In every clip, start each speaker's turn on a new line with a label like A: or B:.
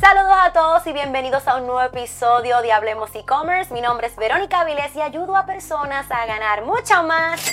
A: Saludos a todos y bienvenidos a un nuevo episodio de Hablemos e-commerce. Mi nombre es Verónica Vilés y ayudo a personas a ganar mucho más,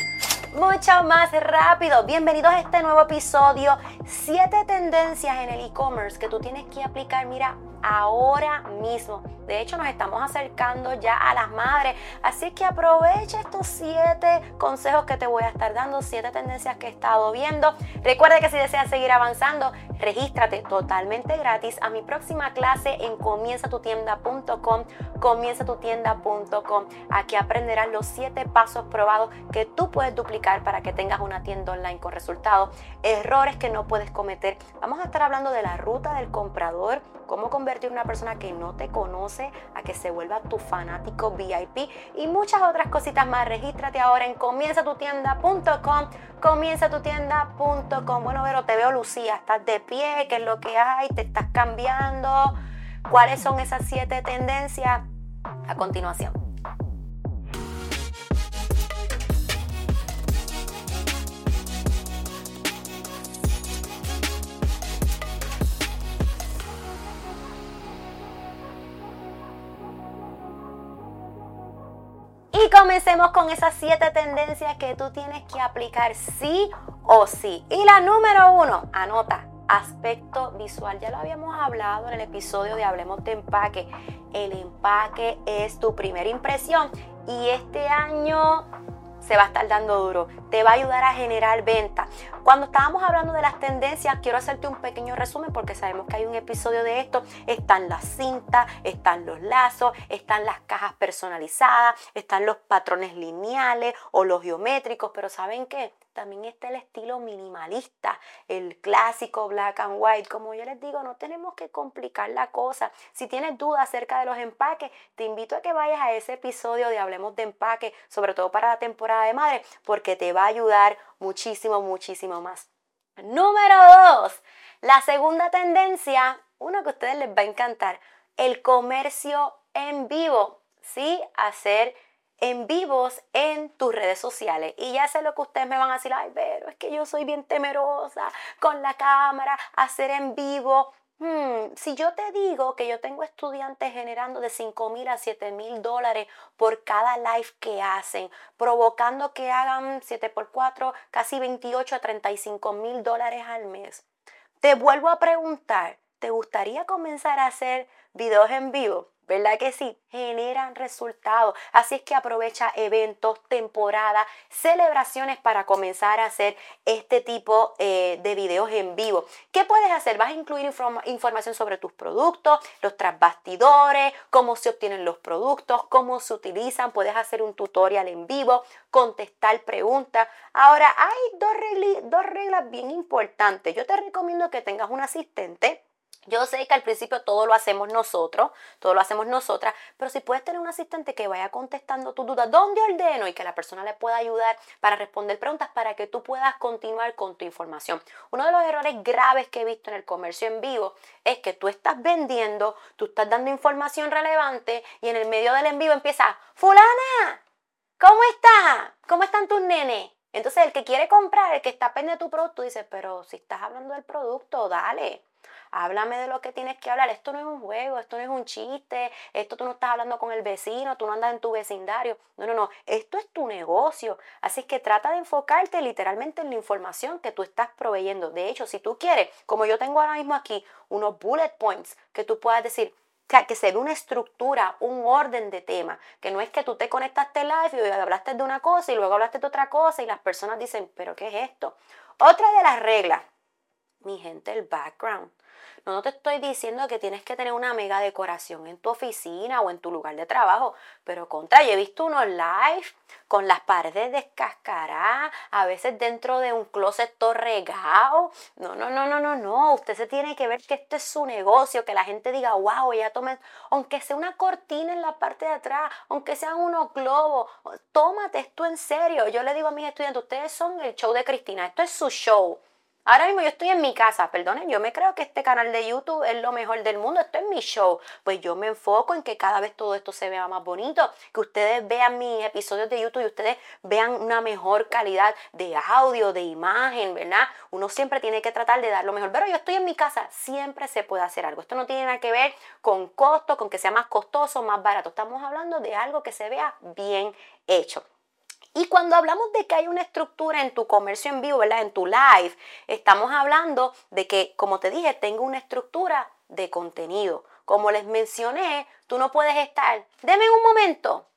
A: mucho más rápido. Bienvenidos a este nuevo episodio. Siete tendencias en el e-commerce que tú tienes que aplicar, mira, ahora mismo. De hecho, nos estamos acercando ya a las madres. Así que aprovecha estos siete consejos que te voy a estar dando, siete tendencias que he estado viendo. Recuerda que si deseas seguir avanzando, regístrate totalmente gratis a mi próxima clase en comienzatutienda.com. Comienzatutienda.com. Aquí aprenderás los siete pasos probados que tú puedes duplicar para que tengas una tienda online con resultados. Errores que no puedes cometer. Vamos a estar hablando de la ruta del comprador, cómo convertir una persona que no te conoce a que se vuelva tu fanático VIP y muchas otras cositas más. Regístrate ahora en comienzatutienda.com, comienzatutienda.com. Bueno, pero te veo Lucía, estás de pie, ¿qué es lo que hay? ¿Te estás cambiando? ¿Cuáles son esas siete tendencias? A continuación. Comencemos con esas siete tendencias que tú tienes que aplicar sí o sí. Y la número uno, anota, aspecto visual. Ya lo habíamos hablado en el episodio de Hablemos de Empaque. El empaque es tu primera impresión y este año se va a estar dando duro, te va a ayudar a generar venta. Cuando estábamos hablando de las tendencias, quiero hacerte un pequeño resumen porque sabemos que hay un episodio de esto. Están las cintas, están los lazos, están las cajas personalizadas, están los patrones lineales o los geométricos, pero ¿saben qué? También está el estilo minimalista, el clásico black and white. Como yo les digo, no tenemos que complicar la cosa. Si tienes dudas acerca de los empaques, te invito a que vayas a ese episodio de Hablemos de Empaque, sobre todo para la temporada de madre, porque te va a ayudar muchísimo, muchísimo más. Número dos, la segunda tendencia, una que a ustedes les va a encantar, el comercio en vivo. Sí, hacer en vivos en tus redes sociales. Y ya sé lo que ustedes me van a decir, ay, pero es que yo soy bien temerosa con la cámara, hacer en vivo. Hmm, si yo te digo que yo tengo estudiantes generando de 5 mil a 7 mil dólares por cada live que hacen, provocando que hagan 7 por 4, casi 28 a 35 mil dólares al mes, te vuelvo a preguntar, ¿te gustaría comenzar a hacer videos en vivo? ¿Verdad que sí? Generan resultados. Así es que aprovecha eventos, temporadas, celebraciones para comenzar a hacer este tipo eh, de videos en vivo. ¿Qué puedes hacer? Vas a incluir información sobre tus productos, los trasbastidores, cómo se obtienen los productos, cómo se utilizan. Puedes hacer un tutorial en vivo, contestar preguntas. Ahora, hay dos, dos reglas bien importantes. Yo te recomiendo que tengas un asistente yo sé que al principio todo lo hacemos nosotros, todo lo hacemos nosotras, pero si puedes tener un asistente que vaya contestando tus dudas, ¿dónde ordeno? Y que la persona le pueda ayudar para responder preguntas para que tú puedas continuar con tu información. Uno de los errores graves que he visto en el comercio en vivo es que tú estás vendiendo, tú estás dando información relevante y en el medio del en vivo empieza, fulana, ¿cómo estás? ¿Cómo están tus nenes? Entonces el que quiere comprar, el que está pendiente de tu producto, dice, pero si estás hablando del producto, dale háblame de lo que tienes que hablar. Esto no es un juego, esto no es un chiste, esto tú no estás hablando con el vecino, tú no andas en tu vecindario. No, no, no, esto es tu negocio. Así que trata de enfocarte literalmente en la información que tú estás proveyendo. De hecho, si tú quieres, como yo tengo ahora mismo aquí, unos bullet points que tú puedas decir, o sea, que se ve una estructura, un orden de tema, que no es que tú te conectaste live y hablaste de una cosa y luego hablaste de otra cosa y las personas dicen, pero ¿qué es esto? Otra de las reglas, mi gente, el background. No, te estoy diciendo que tienes que tener una mega decoración en tu oficina o en tu lugar de trabajo, pero contra, yo he visto unos live con las paredes descascaradas, a veces dentro de un closet todo regado. No, no, no, no, no, no. Usted se tiene que ver que esto es su negocio, que la gente diga, wow, ya tome, aunque sea una cortina en la parte de atrás, aunque sean unos globos, tómate esto en serio. Yo le digo a mis estudiantes, ustedes son el show de Cristina, esto es su show. Ahora mismo yo estoy en mi casa, perdonen, yo me creo que este canal de YouTube es lo mejor del mundo, esto es mi show. Pues yo me enfoco en que cada vez todo esto se vea más bonito, que ustedes vean mis episodios de YouTube y ustedes vean una mejor calidad de audio, de imagen, ¿verdad? Uno siempre tiene que tratar de dar lo mejor. Pero yo estoy en mi casa, siempre se puede hacer algo. Esto no tiene nada que ver con costo, con que sea más costoso, más barato. Estamos hablando de algo que se vea bien hecho. Y cuando hablamos de que hay una estructura en tu comercio en vivo, ¿verdad? En tu live, estamos hablando de que, como te dije, tengo una estructura de contenido. Como les mencioné, tú no puedes estar, deme un momento,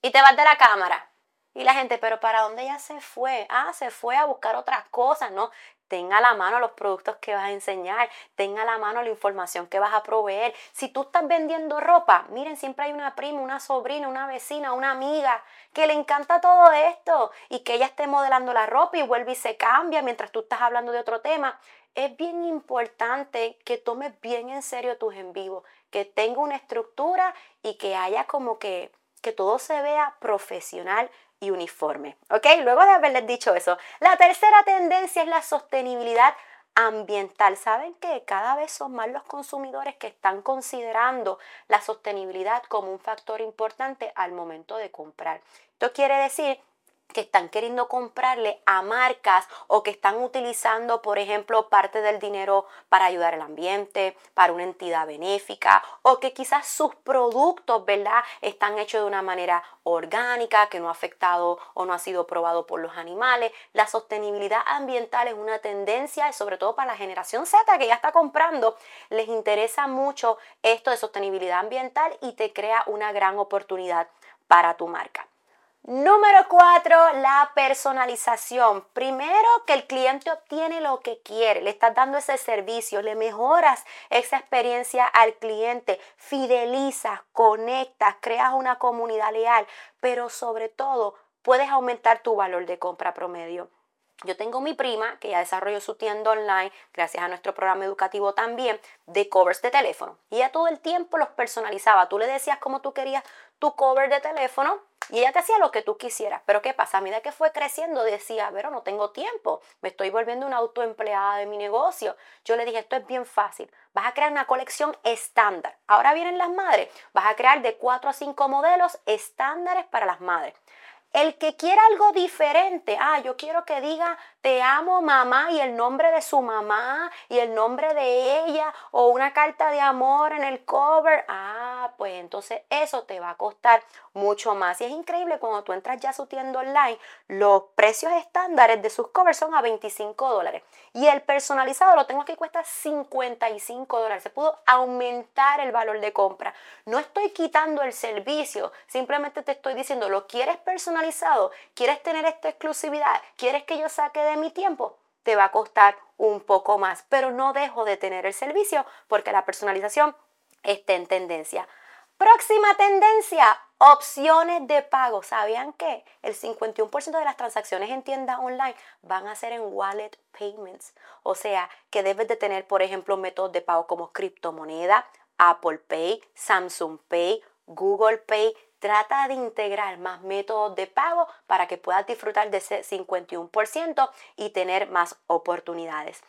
A: y te vas de la cámara. Y la gente, pero ¿para dónde ya se fue? Ah, se fue a buscar otras cosas, ¿no? Tenga a la mano los productos que vas a enseñar, tenga a la mano la información que vas a proveer. Si tú estás vendiendo ropa, miren, siempre hay una prima, una sobrina, una vecina, una amiga que le encanta todo esto y que ella esté modelando la ropa y vuelve y se cambia mientras tú estás hablando de otro tema. Es bien importante que tomes bien en serio tus en vivo, que tenga una estructura y que haya como que que todo se vea profesional, y uniforme. ¿Ok? Luego de haberles dicho eso, la tercera tendencia es la sostenibilidad ambiental. Saben que cada vez son más los consumidores que están considerando la sostenibilidad como un factor importante al momento de comprar. Esto quiere decir que están queriendo comprarle a marcas o que están utilizando, por ejemplo, parte del dinero para ayudar al ambiente, para una entidad benéfica, o que quizás sus productos, ¿verdad?, están hechos de una manera orgánica, que no ha afectado o no ha sido probado por los animales. La sostenibilidad ambiental es una tendencia, sobre todo para la generación Z que ya está comprando, les interesa mucho esto de sostenibilidad ambiental y te crea una gran oportunidad para tu marca. Número cuatro, la personalización. Primero, que el cliente obtiene lo que quiere, le estás dando ese servicio, le mejoras esa experiencia al cliente, fidelizas, conectas, creas una comunidad leal, pero sobre todo puedes aumentar tu valor de compra promedio. Yo tengo mi prima que ya desarrolló su tienda online, gracias a nuestro programa educativo también, de covers de teléfono. Y ella todo el tiempo los personalizaba. Tú le decías cómo tú querías tu cover de teléfono y ella te hacía lo que tú quisieras. Pero ¿qué pasa? A medida que fue creciendo decía, pero no tengo tiempo, me estoy volviendo una autoempleada de mi negocio. Yo le dije, esto es bien fácil. Vas a crear una colección estándar. Ahora vienen las madres. Vas a crear de 4 a 5 modelos estándares para las madres. El que quiera algo diferente, ah, yo quiero que diga te amo mamá y el nombre de su mamá y el nombre de ella o una carta de amor en el cover, ah, pues entonces eso te va a costar mucho más. Y es increíble cuando tú entras ya a su tienda online, los precios estándares de sus covers son a 25 dólares y el personalizado lo tengo que cuesta 55 dólares. Se pudo aumentar el valor de compra. No estoy quitando el servicio, simplemente te estoy diciendo, lo quieres personalizado, quieres tener esta exclusividad, quieres que yo saque de mi tiempo, te va a costar un poco más, pero no dejo de tener el servicio porque la personalización está en tendencia. Próxima tendencia, opciones de pago. ¿Sabían que el 51% de las transacciones en tiendas online van a ser en wallet payments? O sea, que debes de tener, por ejemplo, métodos de pago como criptomoneda, Apple Pay, Samsung Pay, Google Pay, trata de integrar más métodos de pago para que puedas disfrutar de ese 51% y tener más oportunidades.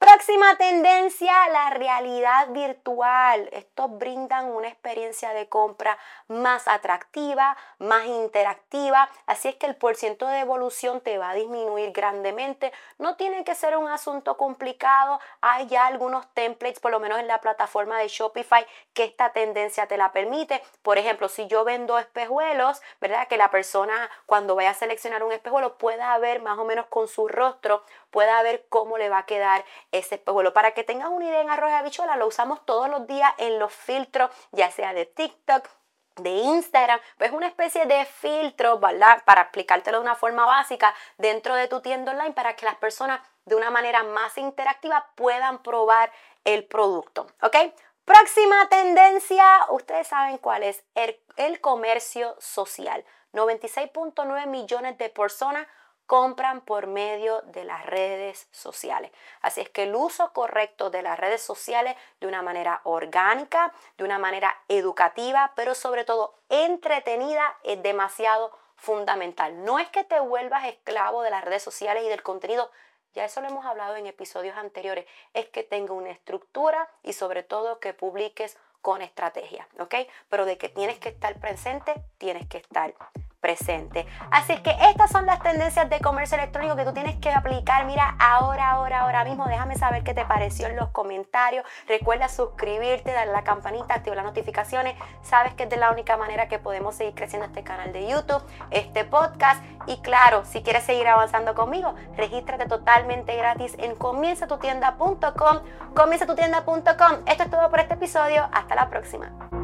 A: Próxima tendencia, la realidad virtual. Estos brindan una experiencia de compra más atractiva, más interactiva, así es que el porciento de evolución te va a disminuir grandemente. No tiene que ser un asunto complicado, hay ya algunos templates, por lo menos en la plataforma de Shopify, que esta tendencia te la permite. Por ejemplo, si yo vendo espejuelos, ¿verdad? Que la persona cuando vaya a seleccionar un espejuelo pueda ver más o menos con su rostro, pueda ver cómo le va a quedar ese espejuelo. Para que tengas una idea en arroz de habichuela, lo usamos todos los días en los filtros, ya sea de TikTok, de Instagram, pues una especie de filtro, ¿verdad? Para explicártelo de una forma básica dentro de tu tienda online para que las personas de una manera más interactiva puedan probar el producto, ¿ok? Próxima tendencia, ustedes saben cuál es, el, el comercio social. 96.9 millones de personas compran por medio de las redes sociales. Así es que el uso correcto de las redes sociales de una manera orgánica, de una manera educativa, pero sobre todo entretenida es demasiado fundamental. No es que te vuelvas esclavo de las redes sociales y del contenido ya eso lo hemos hablado en episodios anteriores, es que tenga una estructura y sobre todo que publiques con estrategia, ¿ok? Pero de que tienes que estar presente, tienes que estar presente. Así es que estas son las tendencias de comercio electrónico que tú tienes que aplicar. Mira, ahora, ahora, ahora mismo, déjame saber qué te pareció en los comentarios. Recuerda suscribirte, darle la campanita, activar las notificaciones. Sabes que es de la única manera que podemos seguir creciendo este canal de YouTube, este podcast. Y claro, si quieres seguir avanzando conmigo, regístrate totalmente gratis en comienzatutienda.com. Comienzatutienda.com. Esto es todo por este episodio. Hasta la próxima.